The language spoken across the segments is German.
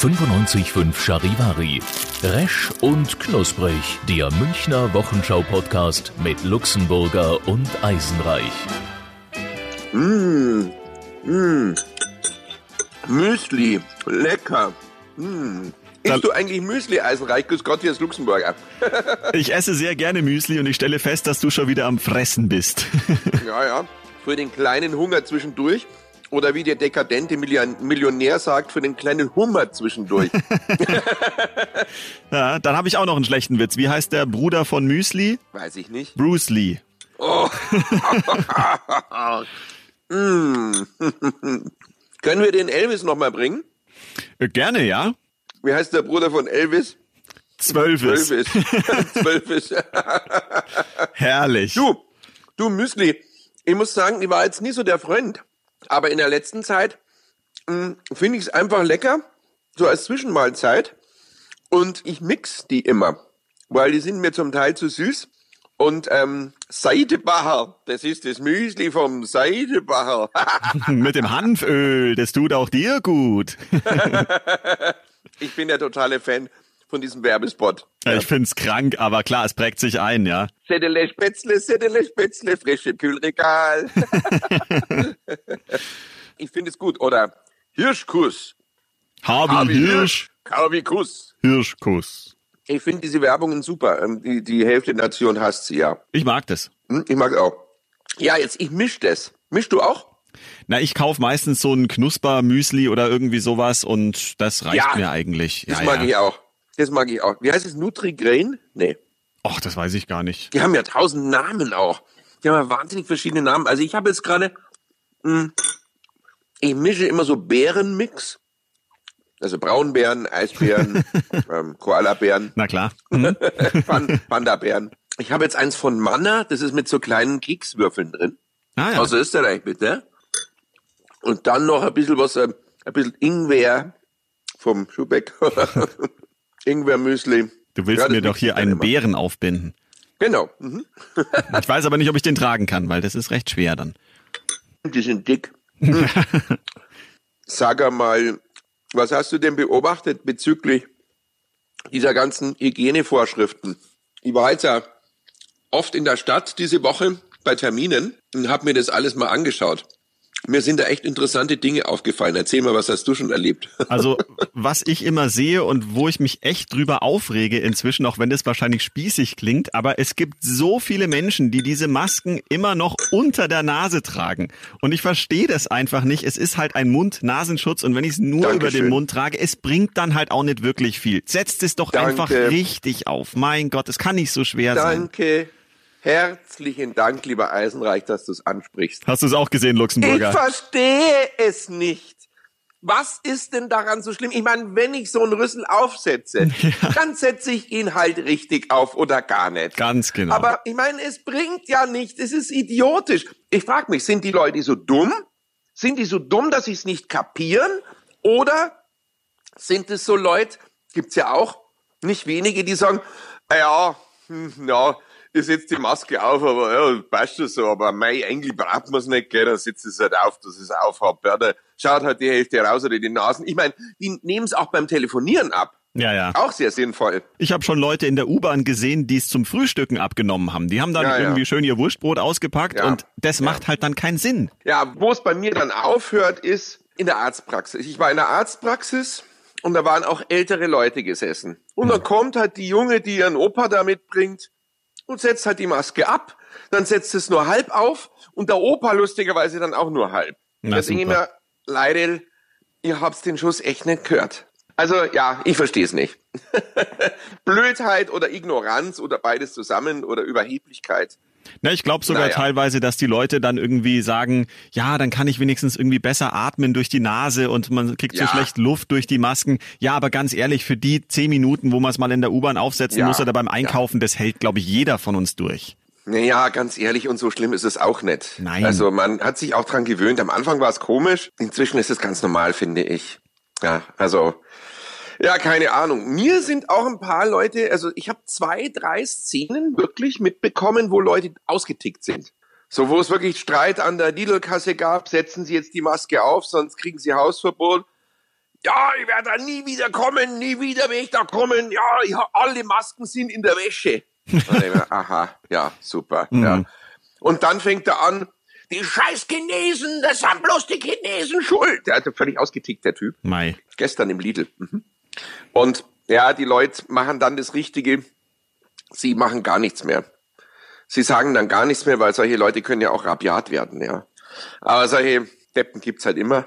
95.5 Charivari. Resch und Knusprig. Der Münchner Wochenschau-Podcast mit Luxemburger und Eisenreich. Mmh, mmh. Müsli, lecker. Mmh. Isst du eigentlich Müsli, Eisenreich? Grüß Gott, hier ist Luxemburger. Ich esse sehr gerne Müsli und ich stelle fest, dass du schon wieder am Fressen bist. ja, ja. Für den kleinen Hunger zwischendurch. Oder wie der dekadente Millionär sagt, für den kleinen Hummer zwischendurch. ja, dann habe ich auch noch einen schlechten Witz. Wie heißt der Bruder von Müsli? Weiß ich nicht. Bruce Lee. Oh. mm. Können wir den Elvis nochmal bringen? Äh, gerne, ja. Wie heißt der Bruder von Elvis? Zwölfis. Zwölfis. Zwölfis. Herrlich. Du, du Müsli. Ich muss sagen, ich war jetzt nie so der Freund. Aber in der letzten Zeit hm, finde ich es einfach lecker, so als Zwischenmahlzeit. Und ich mix die immer, weil die sind mir zum Teil zu süß. Und ähm, Seidebacher, das ist das Müsli vom Seidebacher. Mit dem Hanföl, das tut auch dir gut. ich bin der totale Fan von diesem Werbespot. Ja, ich find's krank, aber klar, es prägt sich ein, ja. Settele Spätzle, Settele Spätzle, frisch im Kühlregal. ich finde es gut. Oder Hirschkuss. Harvey, Harvey Hirsch. Harvey Kuss. Hirschkuss. Ich finde diese Werbungen super. Ähm, die, die Hälfte der Nation hasst sie ja. Ich mag das. Hm, ich mag auch. Ja, jetzt, ich misch das. Mischst du auch? Na, ich kauf meistens so ein Knusper-Müsli oder irgendwie sowas und das reicht ja, mir eigentlich. Das ja, mag ja. ich auch. Das mag ich auch. Wie heißt es? Nutri-Grain? Nee. Ach, das weiß ich gar nicht. Die haben ja tausend Namen auch. Die haben ja wahnsinnig verschiedene Namen. Also ich habe jetzt gerade, hm, ich mische immer so Beerenmix. Also Braunbären, Eisbären, ähm, Koalabären. Na klar. Mhm. Panda-Bären. Ich habe jetzt eins von Manna, das ist mit so kleinen Kekswürfeln drin. Ah, ja. Aus Österreich, bitte. Und dann noch ein bisschen was, ähm, ein bisschen Ingwer vom Schubeck. Ingwermüsli. Du willst Ja, mir doch hier einen immer. Bären aufbinden. Genau. Mhm. Ich weiß aber nicht, ob ich den tragen kann, weil das ist recht schwer dann. Die sind dick. Hm. Sag einmal, was hast du denn beobachtet bezüglich dieser ganzen Hygienevorschriften? Ich war jetzt ja oft in der Stadt diese Woche bei Terminen und habe mir das alles mal angeschaut. Mir sind da echt interessante Dinge aufgefallen. Erzähl mal, was hast du schon erlebt? Also, was ich immer sehe und wo ich mich echt drüber aufrege inzwischen, auch wenn das wahrscheinlich spießig klingt, aber es gibt so viele Menschen, die diese Masken immer noch unter der Nase tragen. Und ich verstehe das einfach nicht. Es ist halt ein Mund-Nasenschutz und wenn ich es nur über Dankeschön. den Mund trage, es bringt dann halt auch nicht wirklich viel. Setzt es doch Danke. einfach richtig auf. Mein Gott, es kann nicht so schwer sein. Danke. Herzlichen Dank, lieber Eisenreich, dass du es ansprichst. Hast du es auch gesehen, Ich Luxemburger? verstehe es nicht. Was ist denn daran so schlimm? Ich meine, wenn ich so einen Rüssel aufsetze, dann setze ich ihn halt richtig auf oder gar nicht. Ganz genau. Aber ich meine, es bringt ja nichts. Es ist idiotisch. Ich frage mich, sind die Leute so dumm? Sind die so dumm, dass sie es nicht kapieren? Oder sind es so Leute, gibt's ja auch nicht wenige, die sagen, "Ah ja, hm, ja, ich setze die Maske auf, aber ja, passt schon so, aber mei, eigentlich braucht man es nicht, gell, dann setzt es halt auf, dass ich es aufhab, ja, da schaut halt die Hälfte raus oder die Nasen. Ich meine, die nehmen es auch beim Telefonieren ab. ja, ja. Auch sehr sinnvoll. Ich habe schon Leute in der U-Bahn gesehen, die es zum Frühstücken abgenommen haben. Die haben dann Ja, ja. irgendwie schön ihr Wurstbrot ausgepackt Ja. und das macht halt dann keinen Sinn. Ja, wo es bei mir dann aufhört, ist in der Arztpraxis. Ich war in der Arztpraxis und da waren auch ältere Leute gesessen. Und dann kommt halt die Junge, die ihren Opa da mitbringt und setzt halt die Maske ab. Dann setzt es nur halb auf und der Opa lustigerweise dann auch nur halb. Na, super. mir, Leidl, ihr habt's den Schuss echt nicht gehört. Also ja, ich verstehe es nicht. Blödheit oder Ignoranz oder beides zusammen oder Überheblichkeit. Na, ich glaube sogar Naja. teilweise, dass die Leute dann irgendwie sagen, ja, dann kann ich wenigstens irgendwie besser atmen durch die Nase und man kriegt so Ja. schlecht Luft durch die Masken. Ja, aber ganz ehrlich, für die zehn Minuten, wo man es mal in der U-Bahn aufsetzen Ja. muss oder beim Einkaufen, das hält, glaube ich, jeder von uns durch. Naja, ganz ehrlich, und so schlimm ist es auch nicht. Nein. Also man hat sich auch dran gewöhnt. Am Anfang war es komisch, inzwischen ist es ganz normal, finde ich. Ja, also, ja, keine Ahnung. Mir sind auch ein paar Leute, also ich habe zwei, drei Szenen wirklich mitbekommen, wo Leute ausgetickt sind. So, wo es wirklich Streit an der Lidl-Kasse gab, setzen Sie jetzt die Maske auf, sonst kriegen Sie Hausverbot. Ja, ich werde da nie wieder kommen, nie wieder werde ich da kommen. Ja, ich alle Masken sind in der Wäsche. Aha, ja, super. Ja. Und dann fängt er an, die scheiß Chinesen, das sind bloß die Chinesen schuld. Der hat völlig ausgetickt, der Typ. Mai. Gestern im Lidl. Mhm. Und ja, die Leute machen dann das Richtige. Sie machen gar nichts mehr. Sie sagen dann gar nichts mehr, weil solche Leute können ja auch rabiat werden, ja. Aber solche Deppen gibt's halt immer.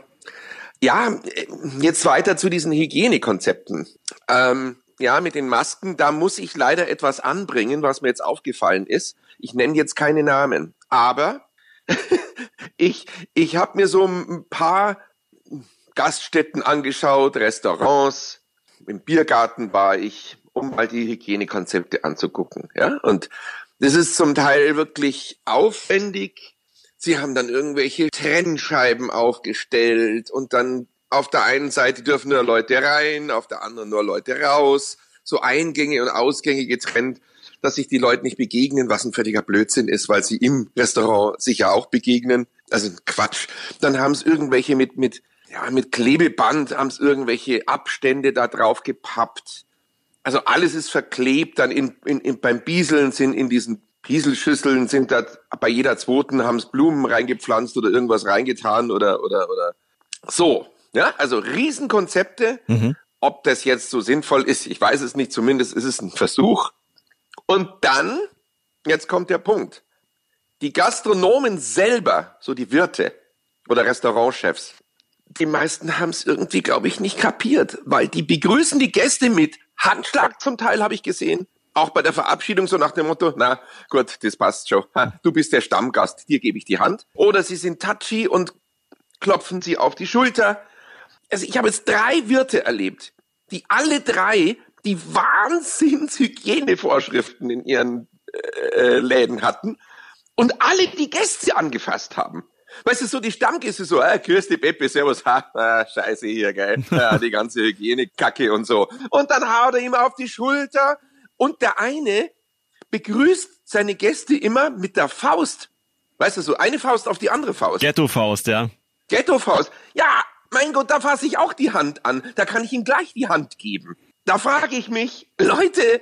Ja, äh, jetzt weiter zu diesen Hygienekonzepten. Ähm, ja, mit den Masken, da muss ich leider etwas anbringen, was mir jetzt aufgefallen ist. Ich nenne jetzt keine Namen, aber ich, ich habe mir so ein paar Gaststätten angeschaut, Restaurants, im Biergarten war ich, um mal die Hygienekonzepte anzugucken. Ja, und das ist zum Teil wirklich aufwendig. Sie haben dann irgendwelche Trennscheiben aufgestellt und dann auf der einen Seite dürfen nur Leute rein, auf der anderen nur Leute raus. So Eingänge und Ausgänge getrennt, dass sich die Leute nicht begegnen, was ein völliger Blödsinn ist, weil sie im Restaurant sich ja auch begegnen. Also Quatsch. Dann haben es irgendwelche mit, mit, ja, mit Klebeband, haben es irgendwelche Abstände da drauf gepappt. Also alles ist verklebt, dann in, in, in, beim Bieseln sind in diesen Bieselschüsseln sind da bei jeder zweiten haben es Blumen reingepflanzt oder irgendwas reingetan oder oder oder so. Ja, also Riesenkonzepte. Ob das jetzt so sinnvoll ist, ich weiß es nicht. Zumindest ist es ein Versuch. Und dann, jetzt kommt der Punkt. Die Gastronomen selber, so die Wirte oder Restaurantchefs, die meisten haben es irgendwie, glaube ich, nicht kapiert, weil die begrüßen die Gäste mit Handschlag zum Teil, habe ich gesehen. Auch bei der Verabschiedung so nach dem Motto, na gut, das passt schon. Ha, du bist der Stammgast, dir gebe ich die Hand. Oder sie sind touchy und klopfen sie auf die Schulter. Also ich habe jetzt drei Wirte erlebt, die alle drei die Wahnsinns-Hygienevorschriften in ihren äh, Läden hatten und alle die Gäste angefasst haben. Weißt du, so die Stammgäste so, ah, grüß die Peppe, servus, ha, ah, scheiße hier, geil, ja, die ganze Hygienekacke und so. Und dann haut er ihm auf die Schulter und der eine begrüßt seine Gäste immer mit der Faust. Weißt du, so eine Faust auf die andere Faust. Ghetto-Faust, ja. Ghetto-Faust. Ja, mein Gott, da fasse ich auch die Hand an. Da kann ich ihm gleich die Hand geben. Da frage ich mich, Leute,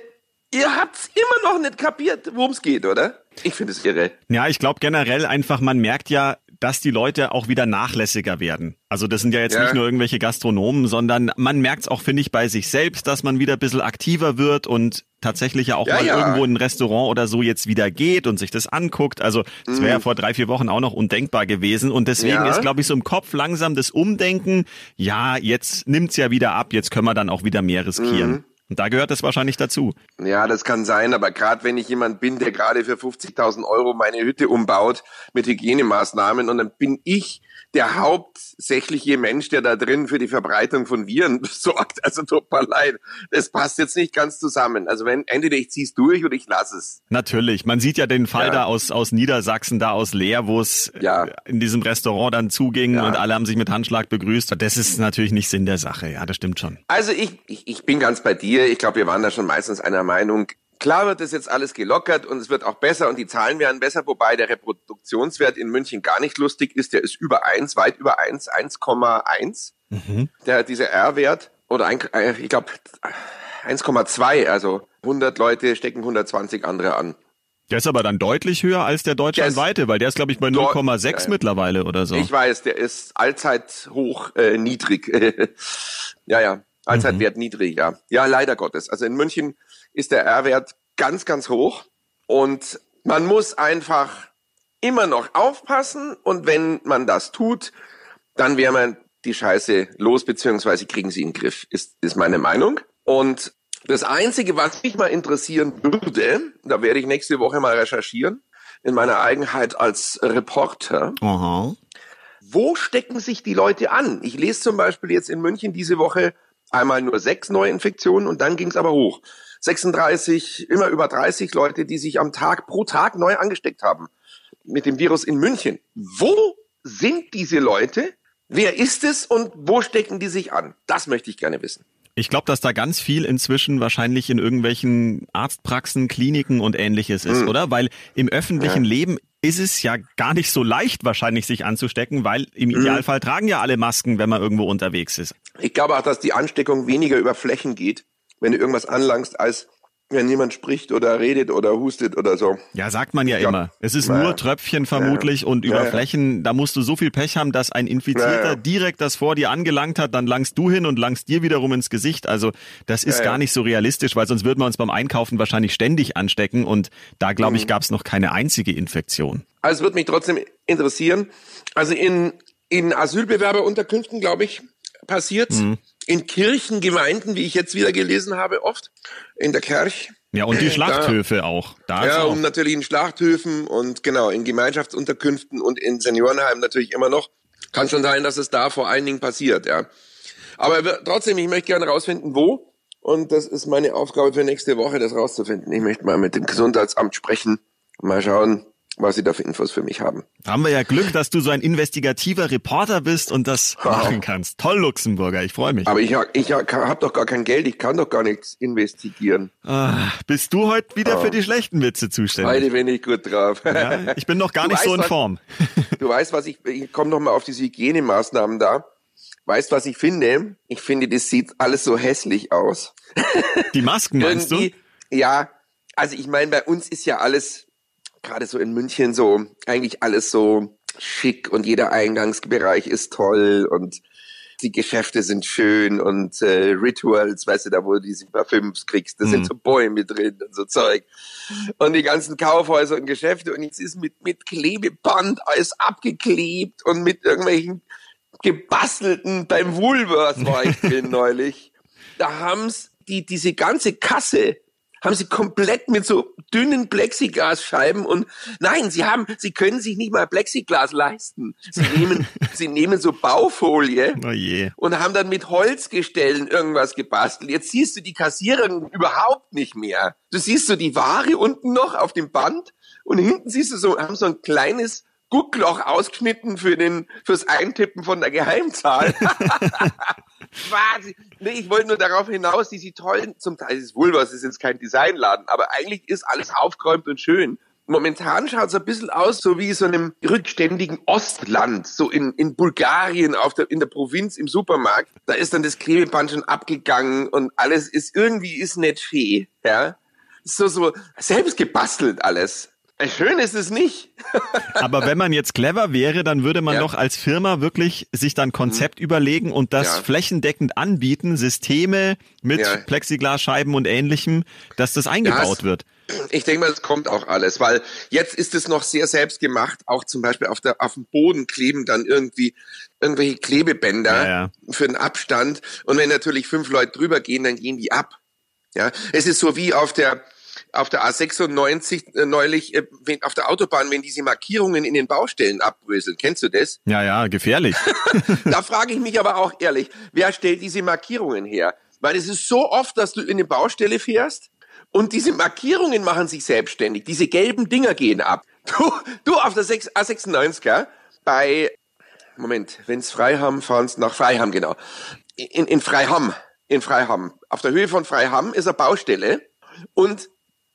ihr habt's immer noch nicht kapiert, worum es geht, oder? Ich finde es irre. Ja, ich glaube generell einfach, man merkt ja, dass die Leute auch wieder nachlässiger werden. Also das sind ja jetzt Ja. nicht nur irgendwelche Gastronomen, sondern man merkt es auch, finde ich, bei sich selbst, dass man wieder ein bisschen aktiver wird und tatsächlich ja auch Ja, mal ja. irgendwo in ein Restaurant oder so jetzt wieder geht und sich das anguckt. Also das wäre ja vor drei, vier Wochen auch noch undenkbar gewesen. Und deswegen Mhm. Ist, glaube ich, so im Kopf langsam das Umdenken, ja, jetzt nimmt's ja wieder ab, jetzt können wir dann auch wieder mehr riskieren. Mhm. Und da gehört das wahrscheinlich dazu. Ja, das kann sein, aber gerade wenn ich jemand bin, der gerade für 50.000 Euro meine Hütte umbaut mit Hygienemaßnahmen und dann bin ich der hauptsächliche Mensch, der da drin für die Verbreitung von Viren sorgt. Also tut mir leid, das passt jetzt nicht ganz zusammen. Also wenn entweder ich zieh's durch oder ich lasse es. Natürlich. Man sieht ja den Fall Ja. da aus, aus Niedersachsen, da aus Leer, wo es Ja. äh, in diesem Restaurant dann zuging Ja. und alle haben sich mit Handschlag begrüßt. Das ist natürlich nicht Sinn der Sache. Ja, das stimmt schon. Also ich, ich, ich bin ganz bei dir. Ich glaube, wir waren da schon meistens einer Meinung. Klar wird das jetzt alles gelockert und es wird auch besser und die Zahlen werden besser, wobei der Reproduktionswert in München gar nicht lustig ist. Der ist über eins, weit über eins, 1,1. Der, dieser R-Wert oder ein, äh, ich glaube 1,2, also 100 Leute stecken 120 andere an. Der ist aber dann deutlich höher als der deutschlandweite, weil der ist, glaube ich, bei 0,6 Ja, ja. mittlerweile oder so. Ich weiß, der ist allzeit hoch äh, niedrig. ja, ja, Allzeitwert niedrig, ja. Ja, leider Gottes. Also in München ist der R-Wert ganz, ganz hoch und man muss einfach immer noch aufpassen und wenn man das tut, dann wäre man die Scheiße los, beziehungsweise kriegen sie in den Griff, ist, ist meine Meinung. Und das Einzige, was mich mal interessieren würde, da werde ich nächste Woche mal recherchieren, in meiner Eigenheit als Reporter. Aha. Wo stecken sich die Leute an? Ich lese zum Beispiel jetzt in München diese Woche einmal nur sechs Neuinfektionen und dann ging es aber hoch. 36, immer über 30 Leute, die sich am Tag pro Tag neu angesteckt haben mit dem Virus in München. Wo sind diese Leute? Wer ist es und wo stecken die sich an? Das möchte ich gerne wissen. Ich glaube, dass da ganz viel inzwischen wahrscheinlich in irgendwelchen Arztpraxen, Kliniken und ähnliches ist, Mhm. oder? Weil im öffentlichen Leben ist es ja gar nicht so leicht wahrscheinlich sich anzustecken, weil im Mhm. Idealfall tragen ja alle Masken, wenn man irgendwo unterwegs ist. Ich glaube auch, dass die Ansteckung weniger über Flächen geht, wenn du irgendwas anlangst, als wenn jemand spricht oder redet oder hustet oder so. Ja, sagt man ja Ja. immer. Es ist Ja. nur Tröpfchen vermutlich und über Ja, ja. Flächen, da musst du so viel Pech haben, dass ein Infizierter direkt das vor dir angelangt hat, dann langst du hin und langst dir wiederum ins Gesicht. Also das ist gar nicht so realistisch, weil sonst würden wir uns beim Einkaufen wahrscheinlich ständig anstecken und da glaube Mhm. ich, gab es noch keine einzige Infektion. Also es würde mich trotzdem interessieren. Also in, in Asylbewerberunterkünften, glaube ich, passiert In Kirchen, Gemeinden, wie ich jetzt wieder gelesen habe, oft. In der Kirche. Ja, und die Schlachthöfe auch. Da Ja, auch. und natürlich in Schlachthöfen und genau, in Gemeinschaftsunterkünften und in Seniorenheimen natürlich immer noch. Kann schon sein, dass es da vor allen Dingen passiert, ja. Aber trotzdem, ich möchte gerne rausfinden, wo. Und das ist meine Aufgabe für nächste Woche, das rauszufinden. Ich möchte mal mit dem Gesundheitsamt sprechen mal schauen, was sie da für Infos für mich haben. Da haben wir ja Glück, dass du so ein investigativer Reporter bist und das machen kannst. Toll, Luxemburger, ich freue mich. Aber ich, ich habe doch gar kein Geld, ich kann doch gar nichts investigieren. Ah, bist du heute wieder für die schlechten Witze zuständig? Heute bin ich gut drauf. Ja, ich bin noch gar Du nicht so weißt, in was- Form. Du weißt, was ich, ich komme noch mal auf diese Hygienemaßnahmen da. Weißt, was ich finde? Ich finde, das sieht alles so hässlich aus. Die Masken meinst du? Ja, also ich meine, bei uns ist ja alles, gerade so in München, so eigentlich alles so schick und jeder Eingangsbereich ist toll und die Geschäfte sind schön und äh, Rituals, weißt du, da wo du diese Parfüms kriegst, da sind so Bäume drin und so Zeug. Und die ganzen Kaufhäuser und Geschäfte und jetzt ist mit, mit Klebeband alles abgeklebt und mit irgendwelchen gebastelten, beim Woolworth war ich drin neulich. Da haben's die, diese ganze Kasse haben sie komplett mit so dünnen Plexiglasscheiben und nein, sie haben, sie können sich nicht mal Plexiglas leisten. Sie nehmen, sie nehmen so Baufolie Oh und haben dann mit Holzgestellen irgendwas gebastelt. Jetzt siehst du die Kassiererin überhaupt nicht mehr. Du siehst so die Ware unten noch auf dem Band und hinten siehst du so, haben so ein kleines Guckloch ausgeschnitten für den, fürs Eintippen von der Geheimzahl. Wahnsinn. Nee, ich wollte nur darauf hinaus, diese tollen, zum Teil ist Woolworths ist jetzt kein Designladen, aber eigentlich ist alles aufgeräumt und schön. Momentan schaut es ein bisschen aus, so wie so einem rückständigen Ostland, so in, in Bulgarien, auf der, in der Provinz im Supermarkt. Da ist dann das Klebeband schon abgegangen und alles ist irgendwie ist nicht schön, ja. So, so, selbst gebastelt alles. Schön ist es nicht. Aber wenn man jetzt clever wäre, dann würde man Ja. Mhm. doch als Firma wirklich sich dann Konzept überlegen und das Ja. flächendeckend anbieten, Systeme mit Ja. Plexiglasscheiben und ähnlichem, dass das eingebaut es- wird. Ich denke mal, es kommt auch alles, weil jetzt ist es noch sehr selbst gemacht. Auch zum Beispiel auf, der, auf dem Boden kleben dann irgendwie irgendwelche Klebebänder für den Abstand. Und wenn natürlich fünf Leute drüber gehen, dann gehen die ab. Ja, es ist so wie auf der auf der A96 äh, neulich äh, auf der Autobahn, wenn diese Markierungen in den Baustellen abbröseln. Kennst du das? Ja, ja, gefährlich. Da frage ich mich aber auch ehrlich, wer stellt diese Markierungen her? Weil es ist so oft, dass du in eine Baustelle fährst und diese Markierungen machen sich selbstständig. Diese gelben Dinger gehen ab. Du, du auf der 6, A96er bei, Moment, wenn's Freiham, fahren's nach Freiham, genau. In, in Freiham, in Freiham. Auf der Höhe von Freiham ist eine Baustelle und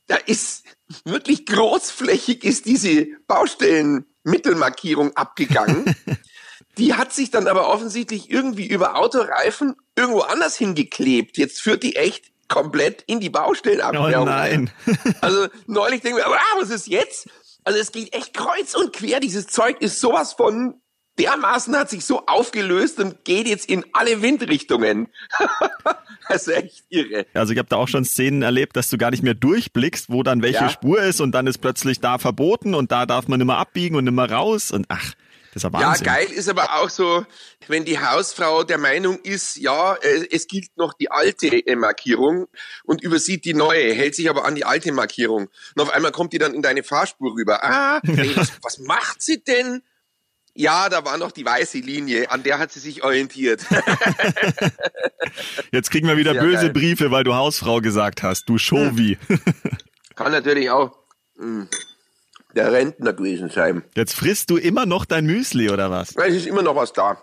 da ist wirklich großflächig ist diese Baustellenmittelmarkierung abgegangen. Die hat sich dann aber offensichtlich irgendwie über Autoreifen irgendwo anders hingeklebt. Jetzt führt die echt komplett in die Baustellenabsperrung. Oh nein. Also neulich denken wir, aber ah, was ist jetzt? Also es geht echt kreuz und quer. Dieses Zeug ist sowas von dermaßen hat sich so aufgelöst und geht jetzt in alle Windrichtungen. also echt irre. Also ich habe da auch schon Szenen erlebt, dass du gar nicht mehr durchblickst, wo dann welche Ja. Spur ist und dann ist plötzlich da verboten und da darf man immer abbiegen und immer raus und ach, Das ist ja Wahnsinn. geil ist aber auch so, wenn die Hausfrau der Meinung ist, ja, äh, es gilt noch die alte äh, Markierung und übersieht die neue, hält sich aber an die alte Markierung. Und auf einmal kommt die dann in deine Fahrspur rüber. Ah, ey, was, was macht sie denn? Ja, da war noch die weiße Linie, an der hat sie sich orientiert. Jetzt kriegen wir wieder Sehr böse geil. Briefe, weil du Hausfrau gesagt hast. Du Schovi. Kann natürlich auch mh, der Rentner gewesen sein. Jetzt frisst du immer noch dein Müsli oder was? Es ist immer noch was da.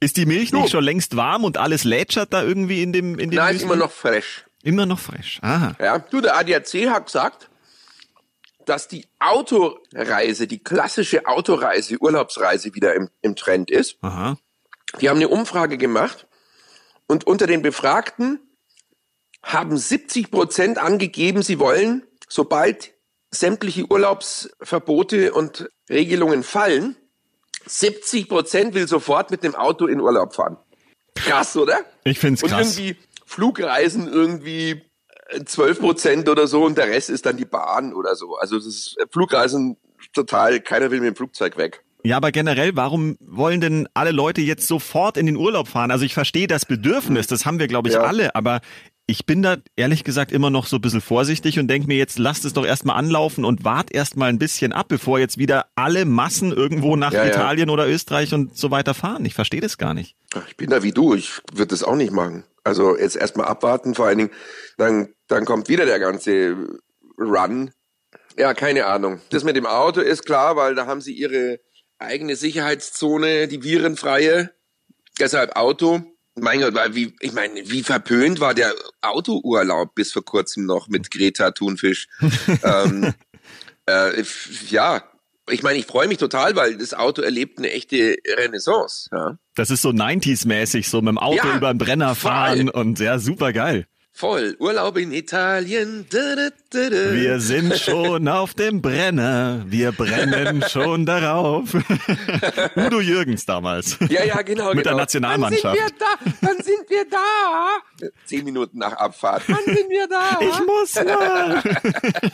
Ist die Milch Du. nicht schon längst warm und alles lätschert da irgendwie in dem, in dem Nein, Müsli? ist immer noch fresh. Immer noch frisch. Aha. Ja, du, der ADAC hat gesagt, dass die Autoreise, die klassische Autoreise, Urlaubsreise wieder im, im Trend ist. Aha. Die haben eine Umfrage gemacht und unter den Befragten haben 70 Prozent angegeben, sie wollen, sobald sämtliche Urlaubsverbote und Regelungen fallen, 70 Prozent will sofort mit dem Auto in Urlaub fahren. Krass, oder? Ich find's Und krass. irgendwie Flugreisen irgendwie 12 Prozent oder so und der Rest ist dann die Bahn oder so. Also das ist äh, Flugreisen total, keiner will mit dem Flugzeug weg. Ja, aber generell, warum wollen denn alle Leute jetzt sofort in den Urlaub fahren? Also ich verstehe das Bedürfnis, das haben wir, glaube ich, Ja. alle, aber ich bin da ehrlich gesagt immer noch so ein bisschen vorsichtig und denke mir jetzt, lasst es doch erstmal anlaufen und wart erstmal ein bisschen ab, bevor jetzt wieder alle Massen irgendwo nach Ja, ja. Italien oder Österreich und so weiter fahren. Ich verstehe das gar nicht. Ich bin da wie du, ich würde das auch nicht machen. Also jetzt erstmal abwarten, vor allen Dingen, dann, dann kommt wieder der ganze Run. Ja, keine Ahnung. Das mit dem Auto ist klar, weil da haben sie ihre eigene Sicherheitszone, die virenfreie. Deshalb Auto. Mein Gott, weil wie, ich meine, wie verpönt war der Autourlaub bis vor kurzem noch mit Greta Thunfisch. ähm, äh, ja, ich meine, ich freue mich total, weil das Auto erlebt eine echte Renaissance. Ja. Das ist so 90s-mäßig, so mit dem Auto Ja, über den Brenner voll. fahren und ja, super geil. Voll. Urlaub in Italien. Wir sind schon auf dem Brenner, wir brennen schon darauf. Udo Jürgens damals. ja, ja, genau. Mit der genau. Nationalmannschaft. Wann sind wir da? Wann sind wir da? Zehn Minuten nach Abfahrt. Wann sind wir da? Ich muss mal.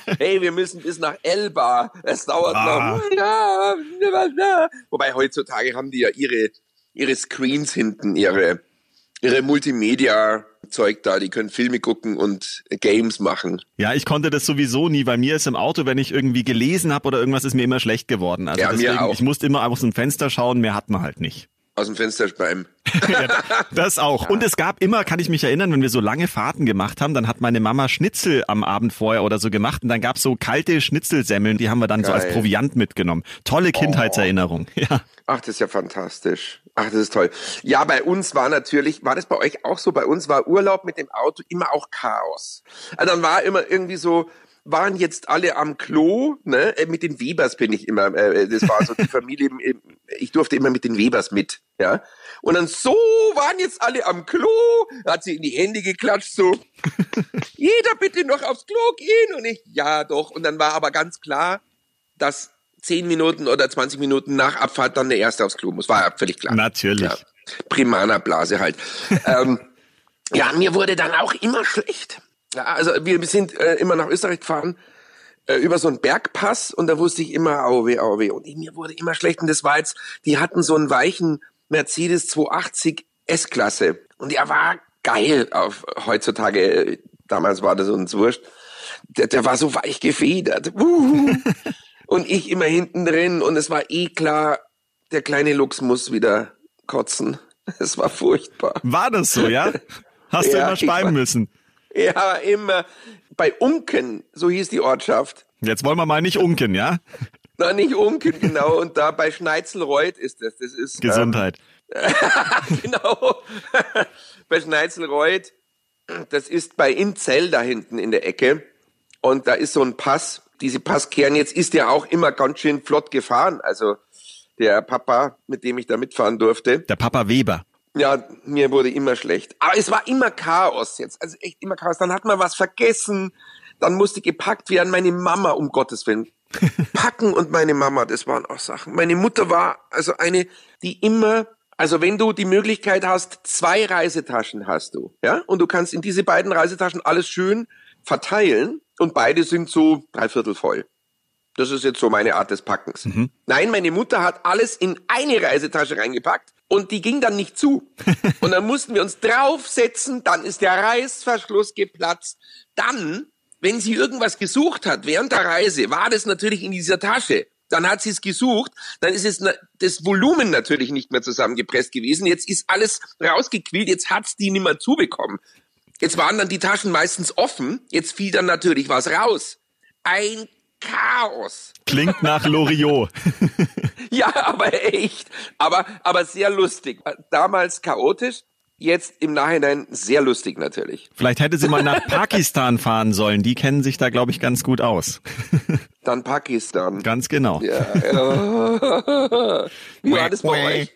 hey, wir müssen bis nach Elba. Es dauert Ah. noch. Wobei heutzutage haben die ja ihre, ihre Screens hinten, ihre, ihre Multimedia-Zeug da. Die können Filme gucken und Games machen. Ja, ich konnte das sowieso nie. Bei mir ist im Auto, wenn ich irgendwie gelesen habe oder irgendwas, ist mir immer schlecht geworden. Also Ja, deswegen, ich musste immer aus dem Fenster schauen, mehr hat man halt nicht. Aus dem Fenster speimen. Das auch. Und es gab immer, kann ich mich erinnern, wenn wir so lange Fahrten gemacht haben, dann hat meine Mama Schnitzel am Abend vorher oder so gemacht und dann gab's so kalte Schnitzelsemmeln, die haben wir dann so als Geil. Proviant mitgenommen. Tolle Kindheitserinnerung. Ja. Ach, das ist ja fantastisch. Ach, das ist toll. Ja, bei uns war natürlich, war das bei euch auch so? Bei uns war Urlaub mit dem Auto immer auch Chaos. Also dann war immer irgendwie so, waren jetzt alle am Klo, ne? Äh, Mit den Webers bin ich immer, äh, das war so die Familie, ich durfte immer mit den Webers mit, ja. Und dann so waren jetzt alle am Klo, hat sie in die Hände geklatscht, so, jeder bitte noch aufs Klo gehen und ich, ja doch. Und dann war aber ganz klar, dass zehn Minuten oder 20 Minuten nach Abfahrt dann der Erste aufs Klo muss. War ja völlig klar. Natürlich. Ja. Primana-Blase halt. ähm, ja, mir wurde dann auch immer schlecht. Ja, also wir sind äh, immer nach Österreich gefahren äh, über so einen Bergpass und da wusste ich immer, au weh. Und mir wurde immer schlecht und das war jetzt, die hatten so einen weichen Mercedes 280 S-Klasse und der war geil auf heutzutage. äh, Damals war das uns wurscht. Der, der war so weich gefedert. Uhu. und ich immer hinten drin und es war eh klar, der kleine Lux muss wieder kotzen. Es war furchtbar. War das so, ja? Hast du Ja, immer war- speiben müssen. Ja, immer. Bei Unken, so hieß die Ortschaft. Jetzt wollen wir mal nicht unken, ja? Na, nicht Unken, genau. Und da bei Schneitzelreuth ist das. Das ist. Gesundheit. Ähm, genau. bei Schneitzelreuth. Das ist bei Inzell da hinten in der Ecke. Und da ist so ein Pass. Diese Passkehren, jetzt ist der auch immer ganz schön flott gefahren. Also der Papa, mit dem ich da mitfahren durfte. Der Papa Weber. Ja, mir wurde immer schlecht. Aber es war immer Chaos jetzt. Also echt immer Chaos. Dann hat man was vergessen. Dann musste gepackt werden. Meine Mama, um Gottes Willen. Packen und meine Mama, das waren auch Sachen. Meine Mutter war also eine, die immer, also wenn du die Möglichkeit hast, zwei Reisetaschen hast du, ja, und du kannst in diese beiden Reisetaschen alles schön verteilen und beide sind so dreiviertel voll. Das ist jetzt so meine Art des Packens. Mhm. Nein, meine Mutter hat alles in eine Reisetasche reingepackt und die ging dann nicht zu. und dann mussten wir uns draufsetzen, dann ist der Reißverschluss geplatzt. Dann, wenn sie irgendwas gesucht hat während der Reise, war das natürlich in dieser Tasche. Dann hat sie es gesucht, dann ist es das Volumen natürlich nicht mehr zusammengepresst gewesen. Jetzt ist alles rausgequillt, jetzt hat's die nicht mehr zubekommen. Jetzt waren dann die Taschen meistens offen, jetzt fiel dann natürlich was raus. Ein Chaos. Klingt nach Loriot. ja, aber echt. Aber, aber sehr lustig. Damals chaotisch, jetzt im Nachhinein sehr lustig natürlich. Vielleicht hätte sie mal nach Pakistan fahren sollen. Die kennen sich da, glaube ich, ganz gut aus. Dann Pakistan. Ganz genau. Ja, ja. Wie war das bei euch?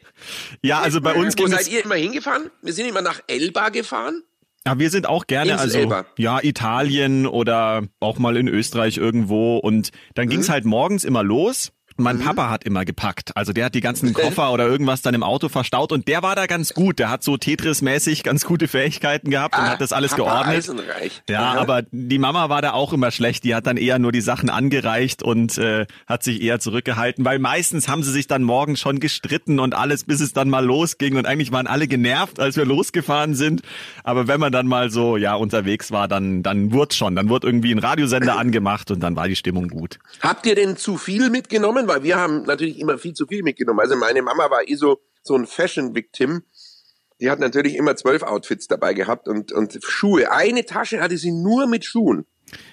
Ja, also bei uns Wo seid ihr immer hingefahren? Wir sind immer nach Elba gefahren. Ja, wir sind auch gerne, Insel also Elba. ja, Italien oder auch mal in Österreich irgendwo. Und dann Mhm. ging's halt morgens immer los. Mein Papa hat immer gepackt. Also der hat die ganzen Koffer oder irgendwas dann im Auto verstaut und der war da ganz gut. Der hat so Tetris-mäßig ganz gute Fähigkeiten gehabt und hat das alles Ah, Papa geordnet. Eisenreich. Ja, Aha. aber die Mama war da auch immer schlecht. Die hat dann eher nur die Sachen angereicht und äh, hat sich eher zurückgehalten, weil meistens haben sie sich dann morgens schon gestritten und alles, bis es dann mal losging. Und eigentlich waren alle genervt, als wir losgefahren sind. Aber wenn man dann mal so ja unterwegs war, dann dann wurde schon, dann wurde irgendwie ein Radiosender angemacht und dann war die Stimmung gut. Habt ihr denn zu viel mitgenommen? Weil wir haben natürlich immer viel zu viel mitgenommen. Also meine Mama war eh so, so ein Fashion-Victim. Die hat natürlich immer zwölf Outfits dabei gehabt und, und Schuhe. Eine Tasche hatte sie nur mit Schuhen.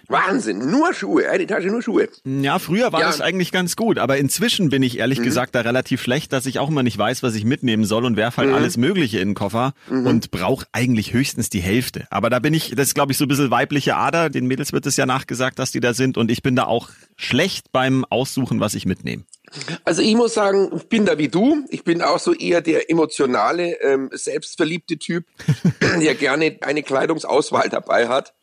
Wahnsinn, nur Schuhe, eine Tasche nur Schuhe. Ja, früher war Ja. das eigentlich ganz gut, aber inzwischen bin ich ehrlich gesagt da relativ schlecht, dass ich auch immer nicht weiß, was ich mitnehmen soll und werf halt alles Mögliche in den Koffer und brauche eigentlich höchstens die Hälfte. Aber da bin ich, das ist glaube ich so ein bisschen weibliche Ader, den Mädels wird es ja nachgesagt, dass die da sind und ich bin da auch schlecht beim Aussuchen, was ich mitnehme. Also ich muss sagen, ich bin da wie du. Ich bin auch so eher der emotionale, ähm, selbstverliebte Typ, der gerne eine Kleidungsauswahl dabei hat.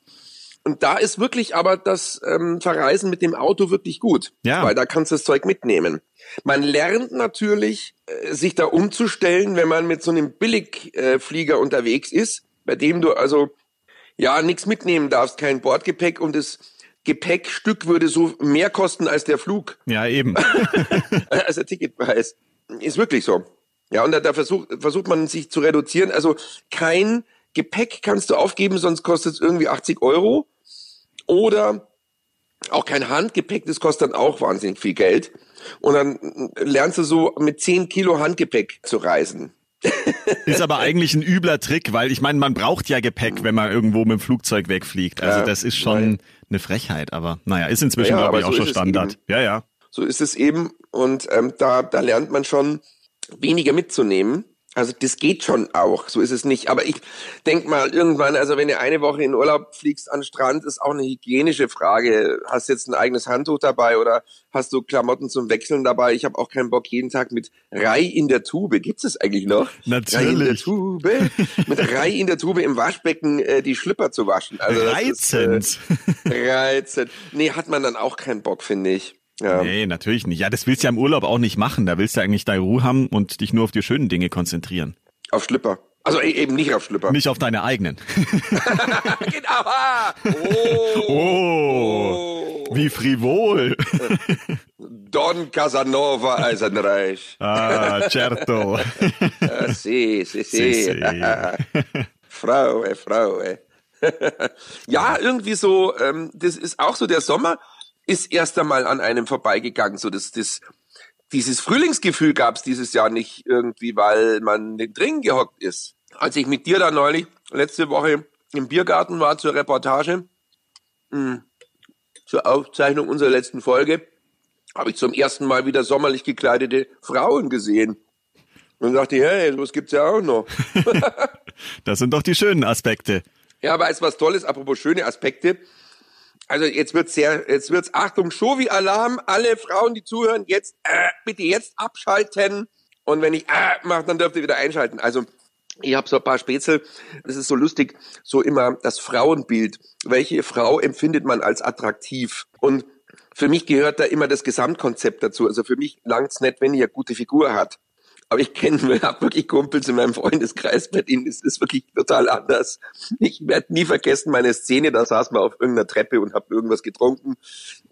Und da ist wirklich aber das ähm, Verreisen mit dem Auto wirklich gut, Ja. weil da kannst du das Zeug mitnehmen. Man lernt natürlich, äh, sich da umzustellen, wenn man mit so einem Billigflieger äh, unterwegs ist, bei dem du also ja nichts mitnehmen darfst, kein Bordgepäck und das Gepäckstück würde so mehr kosten als der Flug. Ja, eben. also Ticketpreis. Ist wirklich so. Ja, und da, da versucht, versucht man sich zu reduzieren. Also kein Gepäck kannst du aufgeben, sonst kostet es irgendwie 80 Euro. Oder auch kein Handgepäck, das kostet dann auch wahnsinnig viel Geld. Und dann lernst du so mit 10 Kilo Handgepäck zu reisen. Ist aber eigentlich ein übler Trick, weil ich meine, man braucht ja Gepäck, wenn man irgendwo mit dem Flugzeug wegfliegt. Also das ist schon eine Frechheit, aber naja, ist inzwischen, Ja, glaube ich, auch so schon Standard. Ja, ja. So ist es eben. Und ähm, da, da lernt man schon weniger mitzunehmen. Also das geht schon auch, so ist es nicht. Aber ich denk mal, irgendwann, also wenn du eine Woche in Urlaub fliegst an Strand, ist auch eine hygienische Frage. Hast du jetzt ein eigenes Handtuch dabei oder hast du Klamotten zum Wechseln dabei? Ich habe auch keinen Bock, jeden Tag mit Rei in der Tube. Gibt's es eigentlich noch? Natürlich. Rei in der Tube. mit Rei in der Tube im Waschbecken äh, die Schlüpper zu waschen. Also das ist, Reizend. Äh, reizend. Nee, hat man dann auch keinen Bock, finde ich. Ja. Nee, natürlich nicht. Ja, das willst du ja im Urlaub auch nicht machen. Da willst du eigentlich deine Ruhe haben und dich nur auf die schönen Dinge konzentrieren. Auf Schlüpper. Also e- eben nicht auf Schlüpper. Nicht auf deine eigenen. genau. Ah. Oh. Oh, wie frivol. Don Casanova Eisenreich. Ah, certo. Sì, sì. sì. Frau, ey, Frau, ey. ja, irgendwie so, ähm, das ist auch so, der Sommer ist erst einmal an einem vorbeigegangen. So das, das, dieses Frühlingsgefühl gab es dieses Jahr nicht irgendwie, weil man nicht drin gehockt ist. Als ich mit dir da neulich letzte Woche im Biergarten war zur Reportage, mh, zur Aufzeichnung unserer letzten Folge, habe ich zum ersten Mal wieder sommerlich gekleidete Frauen gesehen. Und dachte, hey, sowas gibt's ja auch noch. Das sind doch die schönen Aspekte. Ja, aber als was Tolles, apropos schöne Aspekte. Also jetzt wird's sehr, jetzt wird's Achtung, Shovi-Alarm, alle Frauen, die zuhören, jetzt äh, bitte jetzt abschalten. Und wenn ich äh, mache, dann dürft ihr wieder einschalten. Also ich habe so ein paar Spätzle. Das ist so lustig, so immer das Frauenbild. Welche Frau empfindet man als attraktiv? Und für mich gehört da immer das Gesamtkonzept dazu. Also für mich langt's nicht, wenn eine gute Figur hat. Aber ich kenne, habe wirklich Kumpels in meinem Freundeskreis, bei denen ist es wirklich total anders. Ich werde nie vergessen meine Szene, da saß man auf irgendeiner Treppe und habe irgendwas getrunken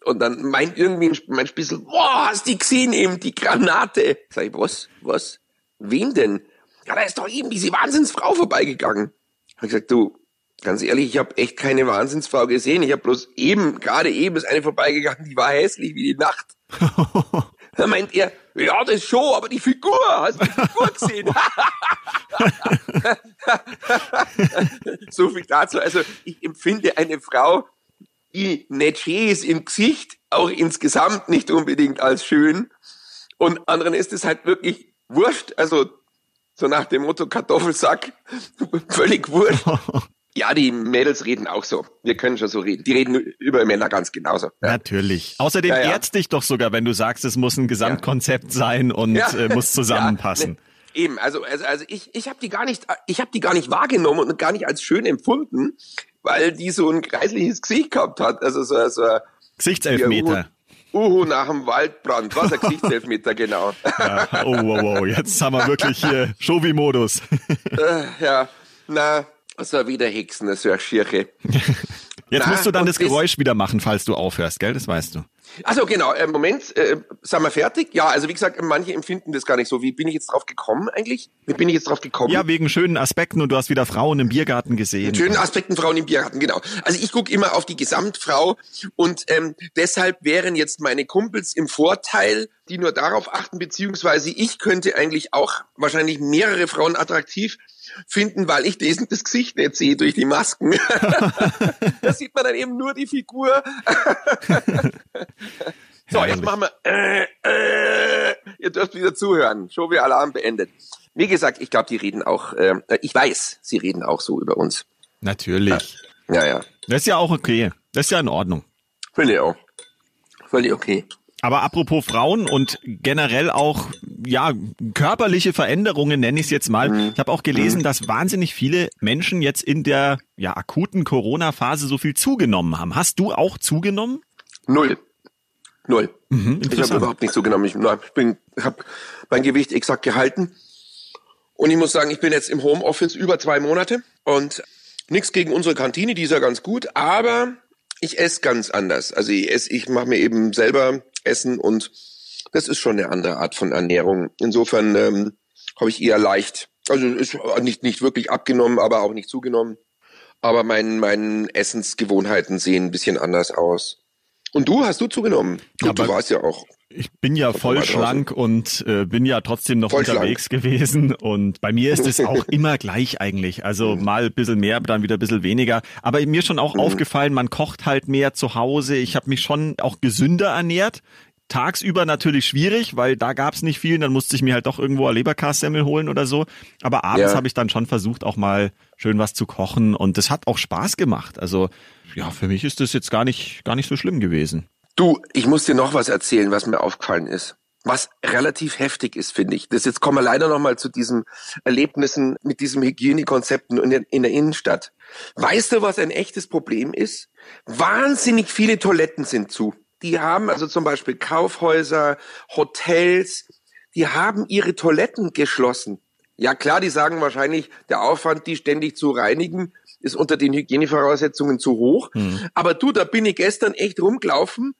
Und dann meint irgendwie mein Spitzel, boah, hast die gesehen eben, die Granate? Sag ich, was, was? Wen denn? Ja, da ist doch eben diese Wahnsinnsfrau vorbeigegangen. Hab ich gesagt, du, ganz ehrlich, ich habe echt keine Wahnsinnsfrau gesehen. Ich habe bloß eben, gerade eben ist eine vorbeigegangen, die war hässlich wie die Nacht. da meint er, ja, das schon, aber die Figur, hast du die Figur gesehen? so viel dazu. Also ich empfinde eine Frau, die Netchés im Gesicht auch insgesamt nicht unbedingt als schön. Und anderen ist es halt wirklich wurscht. Also so nach dem Motto Kartoffelsack, völlig wurscht. Ja, die Mädels reden auch so. Wir können schon so reden. Die reden über Männer ganz genauso. Ja. Natürlich. Außerdem ja, ja. ehrst dich doch sogar, wenn du sagst, es muss ein Gesamtkonzept sein und äh, muss zusammenpassen. Ne, eben, also also, also ich ich habe die gar nicht ich habe die gar nicht wahrgenommen und gar nicht als schön empfunden, weil die so ein kreisliches Gesicht gehabt hat, also so so Gesichtselfmeter. Uhu nach dem Waldbrand, was ein Gesichtselfmeter, genau. Ja, oh, wow, wow, jetzt haben wir wirklich hier Shovi-Modus. äh, ja, na, so wieder Hexen, das ist ja Schirche. Jetzt Na, musst du dann das Geräusch wieder machen, falls du aufhörst, gell? Das weißt du. Also genau, im Moment äh, sind wir fertig. Ja, also wie gesagt, manche empfinden das gar nicht so. Wie bin ich jetzt drauf gekommen eigentlich? Wie bin ich jetzt drauf gekommen? Ja, wegen schönen Aspekten und du hast wieder Frauen im Biergarten gesehen. Schönen Aspekten Frauen im Biergarten, genau. Also ich gucke immer auf die Gesamtfrau und ähm, deshalb wären jetzt meine Kumpels im Vorteil, die nur darauf achten, beziehungsweise ich könnte eigentlich auch wahrscheinlich mehrere Frauen attraktiv finden, weil ich das, das Gesicht nicht sehe durch die Masken. da sieht man dann eben nur die Figur. so, jetzt machen wir. Äh, äh, ihr dürft wieder zuhören. Show wie Alarm beendet. Wie gesagt, ich glaube, die reden auch. Äh, ich weiß, sie reden auch so über uns. Natürlich. Ja, ja. ja. Das ist ja auch okay. Das ist ja in Ordnung. Ich auch. Völlig okay. Aber apropos Frauen und generell auch ja körperliche Veränderungen nenne ich es jetzt mal. Ich habe auch gelesen, dass wahnsinnig viele Menschen jetzt in der ja akuten Corona-Phase so viel zugenommen haben. Hast du auch zugenommen? Null. Null. Mhm, ich habe überhaupt nicht zugenommen. Ich, ich bin, habe mein Gewicht exakt gehalten. Und ich muss sagen, ich bin jetzt im Homeoffice über zwei Monate und nichts gegen unsere Kantine, die ist ja ganz gut, aber ich esse ganz anders. Also ich esse, ich mache mir eben selber Essen und das ist schon eine andere Art von Ernährung. Insofern ähm, habe ich eher leicht, also ist nicht nicht wirklich abgenommen, aber auch nicht zugenommen. Aber mein, meine Essensgewohnheiten sehen ein bisschen anders aus. Und du, hast du zugenommen? Gut, du warst ja auch ich bin ja voll schlank und äh, bin ja trotzdem noch voll unterwegs schlank. gewesen. Und bei mir ist es auch immer gleich eigentlich. Also mhm. mal ein bisschen mehr, dann wieder ein bisschen weniger. Aber mir schon auch mhm. aufgefallen, man kocht halt mehr zu Hause. Ich habe mich schon auch gesünder ernährt. Tagsüber natürlich schwierig, weil da gab's nicht viel. Dann musste ich mir halt doch irgendwo eine Leberkassemmel holen oder so. Aber abends ja. habe ich dann schon versucht, auch mal schön was zu kochen. Und das hat auch Spaß gemacht. Also ja, für mich ist das jetzt gar nicht, gar nicht so schlimm gewesen. Du, ich muss dir noch was erzählen, was mir aufgefallen ist. Was relativ heftig ist, finde ich. Das jetzt kommen wir leider noch mal zu diesen Erlebnissen mit diesem Hygienekonzepten in in der Innenstadt. Weißt du, was ein echtes Problem ist? Wahnsinnig viele Toiletten sind zu. Die haben also zum Beispiel Kaufhäuser, Hotels, die haben ihre Toiletten geschlossen. Ja klar, die sagen wahrscheinlich, der Aufwand, die ständig zu reinigen, ist unter den Hygienevoraussetzungen zu hoch. Mhm. Aber du, da bin ich gestern echt rumgelaufen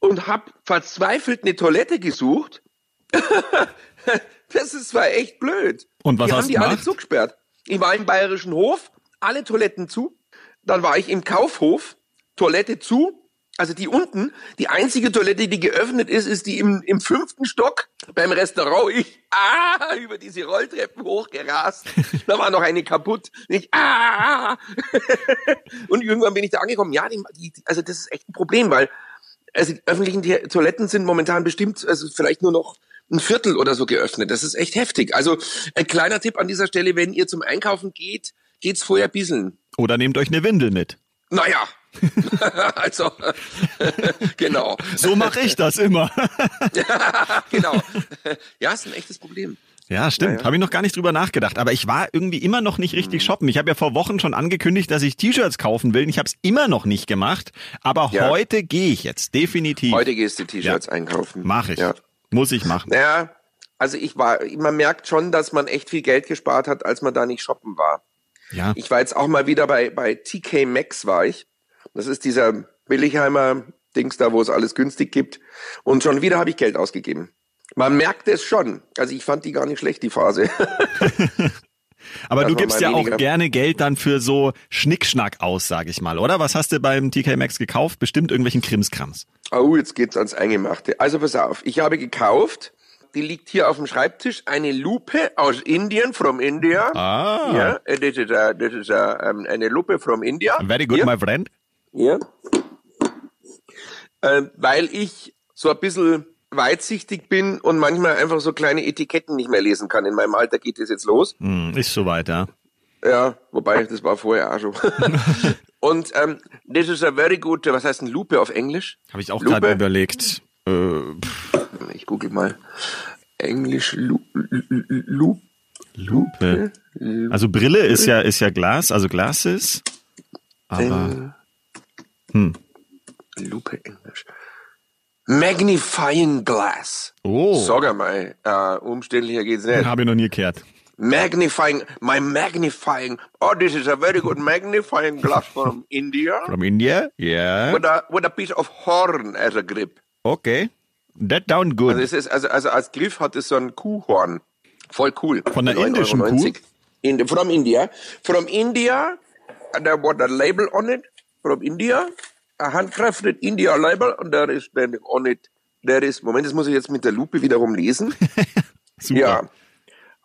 und habe verzweifelt eine Toilette gesucht. das ist zwar echt blöd. Und was die hast haben die gemacht? alle zugesperrt. Ich war im Bayerischen Hof, alle Toiletten zu. Dann war ich im Kaufhof, Toilette zu. Also die unten, die einzige Toilette, die geöffnet ist, ist die im, im fünften Stock beim Restaurant. Ich ah, über diese Rolltreppen hochgerast. da war noch eine kaputt. Ich ah. Und irgendwann bin ich da angekommen. Ja, die, die, also das ist echt ein Problem, weil also die öffentlichen Toiletten sind momentan bestimmt, also vielleicht nur noch ein Viertel oder so geöffnet. Das ist echt heftig. Also ein kleiner Tipp an dieser Stelle, wenn ihr zum Einkaufen geht, geht's vorher bisseln. Oder nehmt euch eine Windel mit. Naja, also, genau. So mache ich das immer. genau. Ja, ist ein echtes Problem. Ja, stimmt. Ja, ja. Habe ich noch gar nicht drüber nachgedacht. Aber ich war irgendwie immer noch nicht richtig mhm. shoppen. Ich habe ja vor Wochen schon angekündigt, dass ich T-Shirts kaufen will. Ich habe es immer noch nicht gemacht. Aber ja. heute gehe ich jetzt, definitiv. Heute gehst du T-Shirts einkaufen. Mach ich. Muss ich machen. Naja, also ich war, man merkt schon, dass man echt viel Geld gespart hat, als man da nicht shoppen war. Ja. Ich war jetzt auch mal wieder bei, bei TK Maxx war ich. Das ist dieser Billigheimer Dings da, wo es alles günstig gibt. Und schon wieder habe ich Geld ausgegeben. Man merkt es schon. Also ich fand die gar nicht schlecht, die Phase. Aber Das du gibst ja auch weniger. gerne Geld dann für so Schnickschnack aus, sag ich mal, oder? Was hast du beim TK Maxx gekauft? Bestimmt irgendwelchen Krimskrams. Oh, jetzt geht's ans Eingemachte. Also pass auf, ich habe gekauft, die liegt hier auf dem Schreibtisch, eine Lupe aus Indien, from India. Ah. Ja, äh, das ist, äh, das ist äh, ähm, eine Lupe from India. Very good, Hier. my friend. Ja. Ähm, weil ich so ein bisschen weitsichtig bin und manchmal einfach so kleine Etiketten nicht mehr lesen kann. In meinem Alter geht das jetzt los. Hm, ist soweit, ja. Ja, wobei, das war vorher auch schon. und ähm, das ist eine very good, was heißt ein Lupe auf Englisch? Habe ich auch Lupe? gerade überlegt. Äh, Ich google mal. Englisch Lu, Lu, Lu, Lupe. Also Brille ist ja, ist ja Glas, also Glasses. Aber hm. Lupe Englisch. Magnifying Glass. Oh, Sag einmal, äh, umständlicher geht's nicht. habe ich noch nie gehört. Magnifying, my magnifying. Oh, this is a very good magnifying glass from India From India? Yeah. with a with a piece of horn as a grip. Okay. That down good. Also es ist also also als Griff hat es so ein Kuhhorn. Voll cool. Von der Für 9,90 indischen. Kuh? In, from India. From India. And there was a label on it. From India. A handcrafted India label. And there is then on it. There is, Moment, das muss ich jetzt mit der Lupe wiederum lesen. Super. Ja.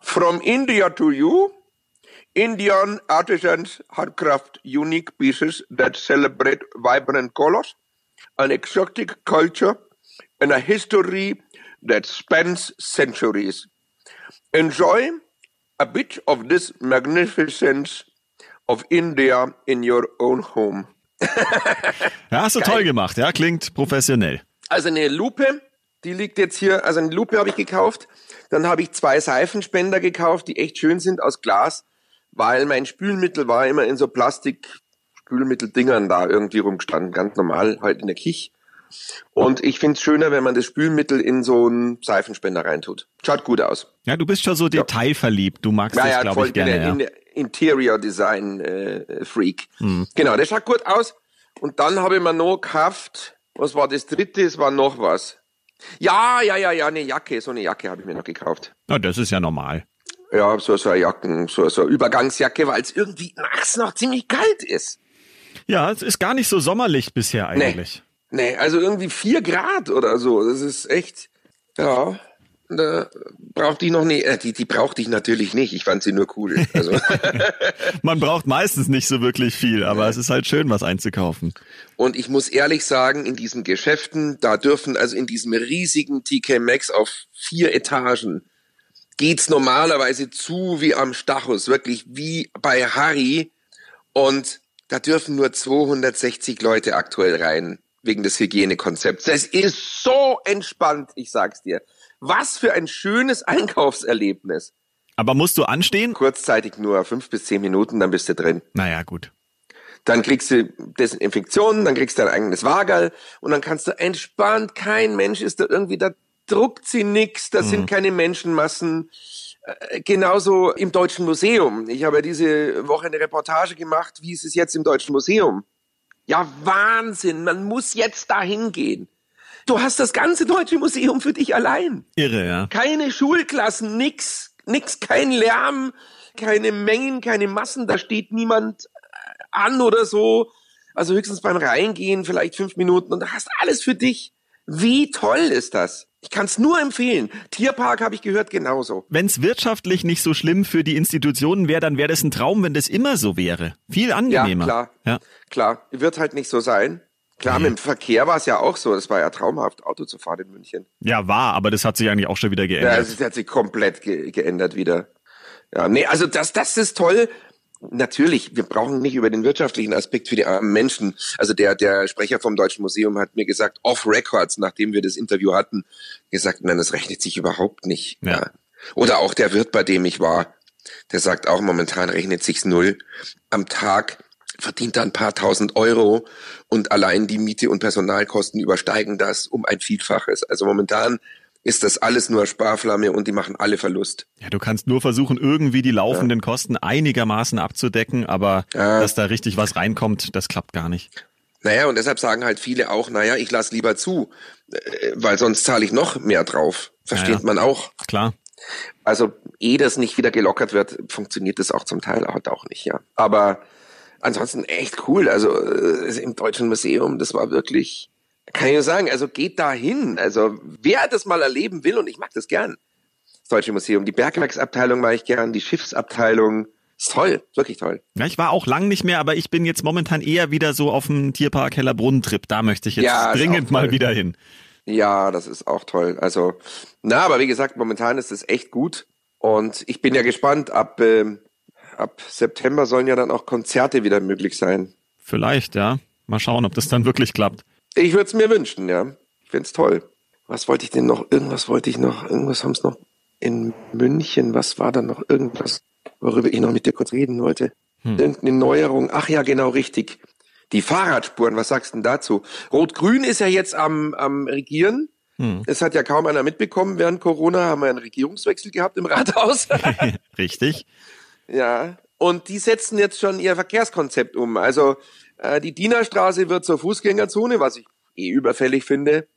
From India to you, Indian artisans handcraft unique pieces that celebrate vibrant colors, an exotic culture, and a history that spans centuries. Enjoy a bit of this magnificence of India in your own home. Ja, hast du toll gemacht, ja, klingt professionell. Also eine Lupe, die liegt jetzt hier, also eine Lupe habe ich gekauft. Dann habe ich zwei Seifenspender gekauft, die echt schön sind aus Glas, weil mein Spülmittel war immer in so Plastik-Spülmitteldingern da irgendwie rumgestanden, ganz normal, halt in der Kich. Und ich finde es schöner, wenn man das Spülmittel in so einen Seifenspender reintut. Schaut gut aus. Ja, du bist schon so detailverliebt. Du magst das, glaube voll ich, gerne. bin Ja. Interior Design äh, Freak. Hm. Genau, das schaut gut aus. Und dann habe ich mir noch gekauft, was war das dritte? Es war noch was. Ja, ja, ja, ja, eine Jacke, so eine Jacke habe ich mir noch gekauft. Na, das ist ja normal. Ja, so, so eine Jacken, so, so eine Übergangsjacke, weil es irgendwie nachts noch ziemlich kalt ist. Ja, es ist gar nicht so sommerlich bisher eigentlich. Nee, also irgendwie vier Grad oder so. Das ist echt, ja. Da brauchte ich noch nie, äh, die, die brauchte ich natürlich nicht. Ich fand sie nur cool. Also. Man braucht meistens nicht so wirklich viel, aber es ist halt schön, was einzukaufen. Und ich muss ehrlich sagen, in diesen Geschäften, da dürfen also in diesem riesigen TK Maxx auf vier Etagen geht's normalerweise zu wie am Stachus, wirklich wie bei Harry. Und da dürfen nur 260 Leute aktuell rein, wegen des Hygienekonzepts. Das ist so entspannt, ich sag's dir. Was für ein schönes Einkaufserlebnis. Aber musst du anstehen? Kurzzeitig nur fünf bis zehn Minuten, dann bist du drin. Naja, gut. Dann kriegst du Desinfektionen, dann kriegst du dein eigenes Wagerl und dann kannst du entspannt, kein Mensch ist da irgendwie, da druckt sie nix, da sind keine Menschenmassen. Äh, Genauso im Deutschen Museum. Ich habe ja diese Woche eine Reportage gemacht, wie ist es jetzt im Deutschen Museum? Ja, Wahnsinn, man muss jetzt dahin gehen. Du hast das ganze Deutsche Museum für dich allein. Irre, ja. Keine Schulklassen, nix, nix, kein Lärm, keine Mengen, keine Massen, da steht niemand äh, an oder so. Also höchstens beim Reingehen vielleicht fünf Minuten und da hast alles für dich. Wie toll ist das? Ich kann es nur empfehlen. Tierpark habe ich gehört genauso. Wenn es wirtschaftlich nicht so schlimm für die Institutionen wäre, dann wäre das ein Traum, wenn das immer so wäre. Viel Ja, angenehmer. klar. Ja. Klar, wird halt nicht so sein. Klar, mit dem Verkehr war es ja auch so. Das war ja traumhaft, Auto zu fahren in München. ja, war, aber das hat sich eigentlich auch schon wieder Ja, geändert. also, das hat sich komplett ge geändert wieder. Ja, nee, also das, das ist toll. Natürlich, wir brauchen nicht über den wirtschaftlichen Aspekt für die armen Menschen. Also der, der Sprecher vom Deutschen Museum hat mir gesagt, off records, nachdem wir das Interview hatten, gesagt, nein, das rechnet sich überhaupt nicht. Ja. Oder auch der Wirt, bei dem ich war, der sagt auch, momentan rechnet sich's null. Am Tag verdient er ein paar tausend Euro und allein die Miete und Personalkosten übersteigen das um ein Vielfaches. Also momentan ist das alles nur Sparflamme und die machen alle Verlust. Ja, du kannst nur versuchen, irgendwie die laufenden Kosten einigermaßen abzudecken, aber Ja. dass da richtig was reinkommt, das klappt gar nicht. Naja, und deshalb sagen halt viele auch, naja, ich lass lieber zu, äh, weil sonst zahle ich noch mehr drauf. Versteht Ja. man auch. Klar. Also, ehe das nicht wieder gelockert wird, funktioniert das auch zum Teil halt auch nicht, ja. Aber ansonsten echt cool. Also äh, im Deutschen Museum, das war wirklich, kann ich nur sagen, also geht da hin. Also wer das mal erleben will, und ich mag das gern, das Deutsche Museum, die Bergwerksabteilung mag ich gern, die Schiffsabteilung, ist toll, wirklich toll. Ja, ich war auch lang nicht mehr, aber ich bin jetzt momentan eher wieder so auf dem Tierpark Hellerbrunn-Trip. Da möchte ich jetzt Ja, dringend mal wieder hin. Ja, das ist auch toll. Also, na, aber wie gesagt, momentan ist es echt gut. Und ich bin ja gespannt, ab, ähm, ab September sollen ja dann auch Konzerte wieder möglich sein. Vielleicht, ja. Mal schauen, ob das dann wirklich klappt. Ich würde es mir wünschen, ja. Ich find's toll. Was wollte ich denn noch? Irgendwas wollte ich noch. Irgendwas haben es noch in München. Was war da noch? Irgendwas, worüber ich noch mit dir kurz reden wollte. Irgendeine Neuerung. Ach ja, genau richtig. Die Fahrradspuren, was sagst du denn dazu? Rot-Grün ist ja jetzt am, am Regieren. Es hat ja kaum einer mitbekommen. Während Corona haben wir einen Regierungswechsel gehabt im Rathaus. Richtig. Ja, und die setzen jetzt schon ihr Verkehrskonzept um. Also äh, die Dienerstraße wird zur Fußgängerzone, was ich eh überfällig finde.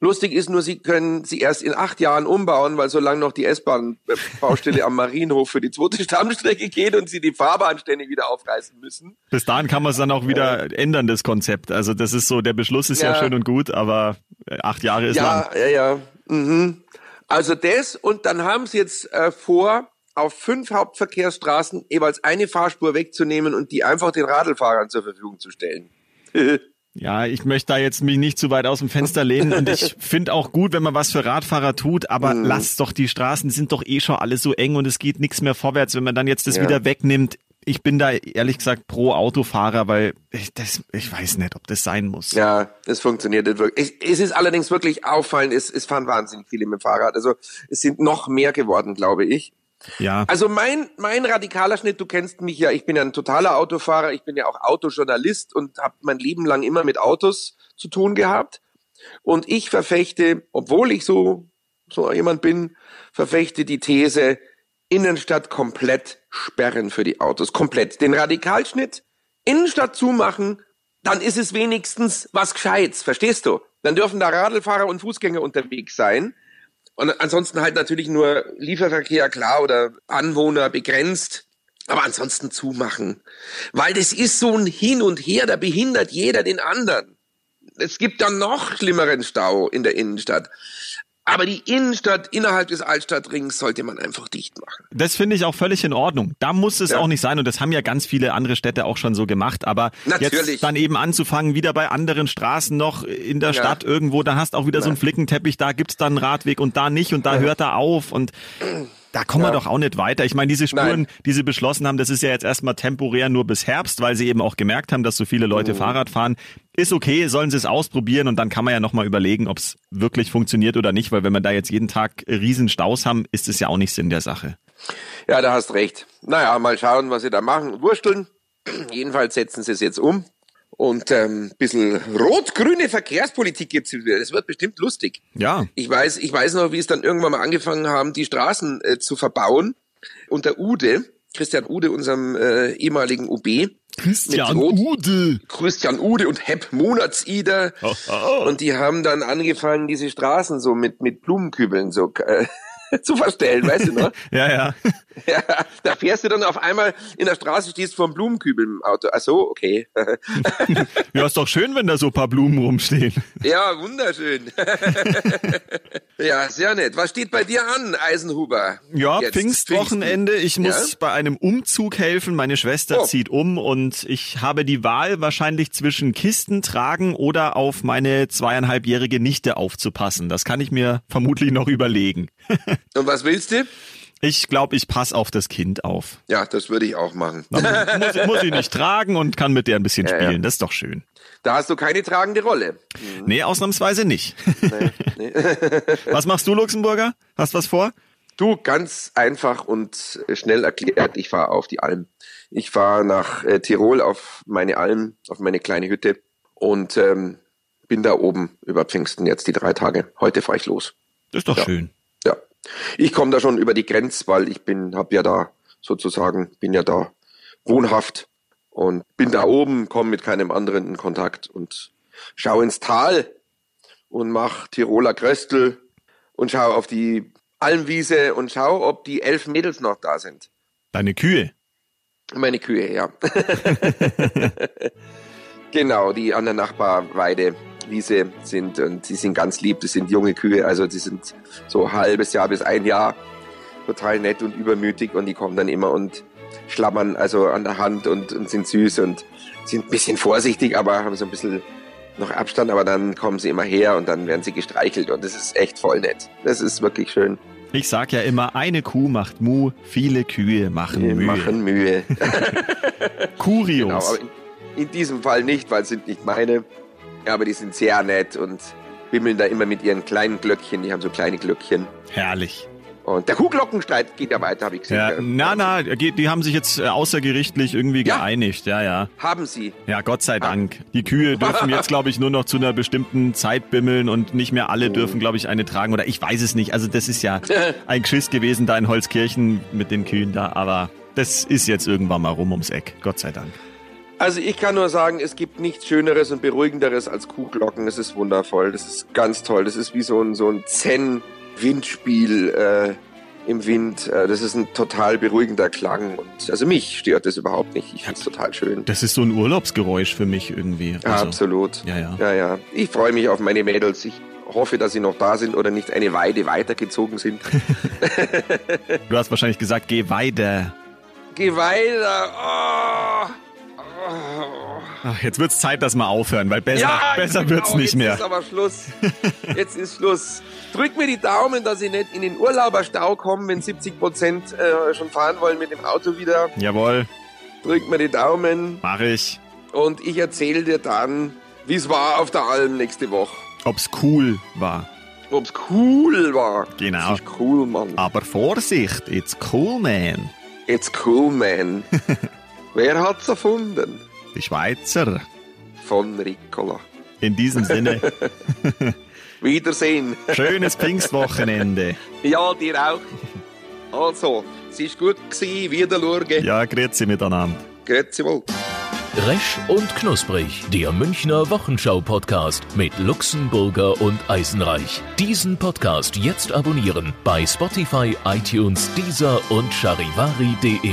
Lustig ist nur, sie können sie erst in acht Jahren umbauen, weil solange noch die S-Bahn-Baustelle am Marienhof für die zweite Stammstrecke geht und sie die Fahrbahn ständig wieder aufreißen müssen. Bis dahin kann man es dann auch wieder ändern, das Konzept. Also das ist so, der Beschluss ist ja, Ja. schön und gut, aber äh, acht Jahre ist lang. Ja, ja, ja. Mhm. Also das und dann haben sie jetzt äh, vor, auf fünf Hauptverkehrsstraßen jeweils eine Fahrspur wegzunehmen und die einfach den Radlfahrern zur Verfügung zu stellen. Ja, ich möchte da jetzt mich nicht zu weit aus dem Fenster lehnen und ich finde auch gut, wenn man was für Radfahrer tut, aber Mhm. lass doch die Straßen sind doch eh schon alle so eng und es geht nichts mehr vorwärts, wenn man dann jetzt das Ja. wieder wegnimmt. Ich bin da ehrlich gesagt pro Autofahrer, weil ich, das, ich weiß nicht, ob das sein muss. Ja, es funktioniert nicht wirklich. Es, es ist allerdings wirklich auffallend, es, es fahren wahnsinnig viele mit dem Fahrrad. Also es sind noch mehr geworden, glaube ich. Ja. Also mein, mein radikaler Schnitt, du kennst mich ja, ich bin ja ein totaler Autofahrer, ich bin ja auch Autojournalist und habe mein Leben lang immer mit Autos zu tun gehabt. Und ich verfechte, obwohl ich so, so jemand bin, verfechte die These, Innenstadt komplett sperren für die Autos. Komplett. Den Radikalschnitt, Innenstadt zumachen, dann ist es wenigstens was Gescheites, verstehst du? Dann dürfen da Radlfahrer und Fußgänger unterwegs sein. Und ansonsten halt natürlich nur Lieferverkehr, klar, oder Anwohner begrenzt. Aber ansonsten zumachen. Weil das ist so ein Hin und Her, da behindert jeder den anderen. Es gibt dann noch schlimmeren Stau in der Innenstadt. Aber die Innenstadt innerhalb des Altstadtrings sollte man einfach dicht machen. Das finde ich auch völlig in Ordnung. Da muss es Ja. auch nicht sein und das haben ja ganz viele andere Städte auch schon so gemacht. Aber Natürlich. jetzt dann eben anzufangen, wieder bei anderen Straßen noch in der Ja. Stadt irgendwo, da hast auch wieder so einen Flickenteppich, da gibt's dann einen Radweg und da nicht und da hört er auf und da kommen wir Ja. doch auch nicht weiter. Ich meine, diese Spuren, Nein. die sie beschlossen haben, das ist ja jetzt erstmal temporär nur bis Herbst, weil sie eben auch gemerkt haben, dass so viele Mhm. Leute Fahrrad fahren. Ist okay, sollen sie es ausprobieren und dann kann man ja nochmal überlegen, ob es wirklich funktioniert oder nicht, weil wenn wir da jetzt jeden Tag riesen Staus haben, ist es ja auch nicht Sinn der Sache. Ja, da hast recht. Naja, mal schauen, was sie da machen. Wursteln. Jedenfalls setzen sie es jetzt um. Und ähm, bisschen rot-grüne Verkehrspolitik gibt's wieder. Das wird bestimmt lustig. Ja. Ich weiß, ich weiß noch, wie es dann irgendwann mal angefangen haben, die Straßen äh, zu verbauen. Unter Ude, Christian Ude, unserem äh, ehemaligen UB. Christian Ude. Christian Ude und Hepp Monatsieder. Und die haben dann angefangen, diese Straßen so mit, mit Blumenkübeln so äh, zu verstellen, weißt du noch? Ja, ja. Ja, da fährst du dann auf einmal in der Straße, stehst vor einem Blumenkübel im Auto. Ach so, okay. Ja, ist doch schön, wenn da so ein paar Blumen rumstehen. Ja, wunderschön. ja, sehr nett. Was steht bei dir an, Eisenhuber? Ja, Jetzt Pfingstwochenende. Ich muss Ja? bei einem Umzug helfen. Meine Schwester Oh. zieht um und ich habe die Wahl wahrscheinlich zwischen Kisten tragen oder auf meine zweieinhalbjährige Nichte aufzupassen. Das kann ich mir vermutlich noch überlegen. Und was willst du? Ich glaube, ich passe auf das Kind auf. Ja, das würde ich auch machen. Muss, muss ich nicht tragen und kann mit der ein bisschen Ja, ja. spielen. Das ist doch schön. Da hast du keine tragende Rolle. Nee, ausnahmsweise nicht. Was machst du, Luxemburger? Hast was vor? Du, ganz einfach und schnell erklärt, ich fahre auf die Alm. Ich fahre nach äh, Tirol auf meine Alm, auf meine kleine Hütte und ähm, bin da oben über Pfingsten jetzt die drei Tage. Heute fahre ich los. Das ist doch Ja. schön. Ich komme da schon über die Grenze, weil ich bin, hab ja da sozusagen, bin ja da wohnhaft und bin da oben, komme mit keinem anderen in Kontakt und schau ins Tal und mach Tiroler Kröstel und schau auf die Almwiese und schau, ob die elf Mädels noch da sind. Deine Kühe? Meine Kühe, ja. genau, die an der Nachbarweide Wiese sind und sie sind ganz lieb. Das sind junge Kühe, also die sind so ein halbes Jahr bis ein Jahr total nett und übermütig und die kommen dann immer und schlammern also an der Hand und, und sind süß und sind ein bisschen vorsichtig, aber haben so ein bisschen noch Abstand, aber dann kommen sie immer her und dann werden sie gestreichelt und das ist echt voll nett. Das ist wirklich schön. Ich sag ja immer, eine Kuh macht Mu, viele Kühe machen Wir Mühe. machen Mühe. Kurios. Genau, aber in, in diesem Fall nicht, weil es sind nicht meine. Aber die sind sehr nett und bimmeln da immer mit ihren kleinen Glöckchen. Die haben so kleine Glöckchen. Herrlich. Und der Kuhglockenstreit geht ja weiter, habe ich gesehen. Ja, na, na, die haben sich jetzt äh, außergerichtlich irgendwie Ja. geeinigt. Ja, ja. Haben sie. Ja, Gott sei Dank. Die Kühe dürfen jetzt, glaube ich, nur noch zu einer bestimmten Zeit bimmeln und nicht mehr alle dürfen, glaube ich, eine tragen. Oder ich weiß es nicht. Also das ist ja ein Geschiss gewesen da in Holzkirchen mit den Kühen da. Aber das ist jetzt irgendwann mal rum ums Eck. Gott sei Dank. Also ich kann nur sagen, es gibt nichts Schöneres und Beruhigenderes als Kuhglocken. Das ist wundervoll. Das ist ganz toll. Das ist wie so ein, so ein Zen-Windspiel äh, im Wind. Äh, das ist ein total beruhigender Klang. Und also mich stört das überhaupt nicht. Ich finde es total schön. Das ist so ein Urlaubsgeräusch für mich irgendwie. Ja, Also, absolut. Ja, ja. ja, ja. Ich freue mich auf meine Mädels. Ich hoffe, dass sie noch da sind oder nicht eine Weide weitergezogen sind. Du hast wahrscheinlich gesagt, geh weiter. Geh weiter. Oh. Ach, jetzt wird's Zeit, dass wir aufhören, weil besser, Ja, besser genau, wird's nicht jetzt mehr. ist aber Schluss. Jetzt ist Schluss. Drück mir die Daumen, dass ich nicht in den Urlauberstau komme, wenn 70 Prozent äh, schon fahren wollen mit dem Auto wieder. Jawohl, Drück mir die Daumen mach ich. und ich erzähle dir dann, wie es war auf der Alm nächste Woche. Ob's cool war. Ob's cool war. Genau. Das ist cool, Mann. Aber Vorsicht, it's cool, man. It's cool, man. Wer hat's erfunden? Die Schweizer. Von Ricola. In diesem Sinne, Wiedersehen. schönes Pfingstwochenende. Ja, dir auch. Also, es ist gut. Wieder schauen. Ja, grüezi miteinander. Grüezi wohl. Resch und Knusprig, der Münchner Wochenschau-Podcast mit Luxemburger und Eisenreich. Diesen Podcast jetzt abonnieren bei Spotify, iTunes, Deezer und charivari.de.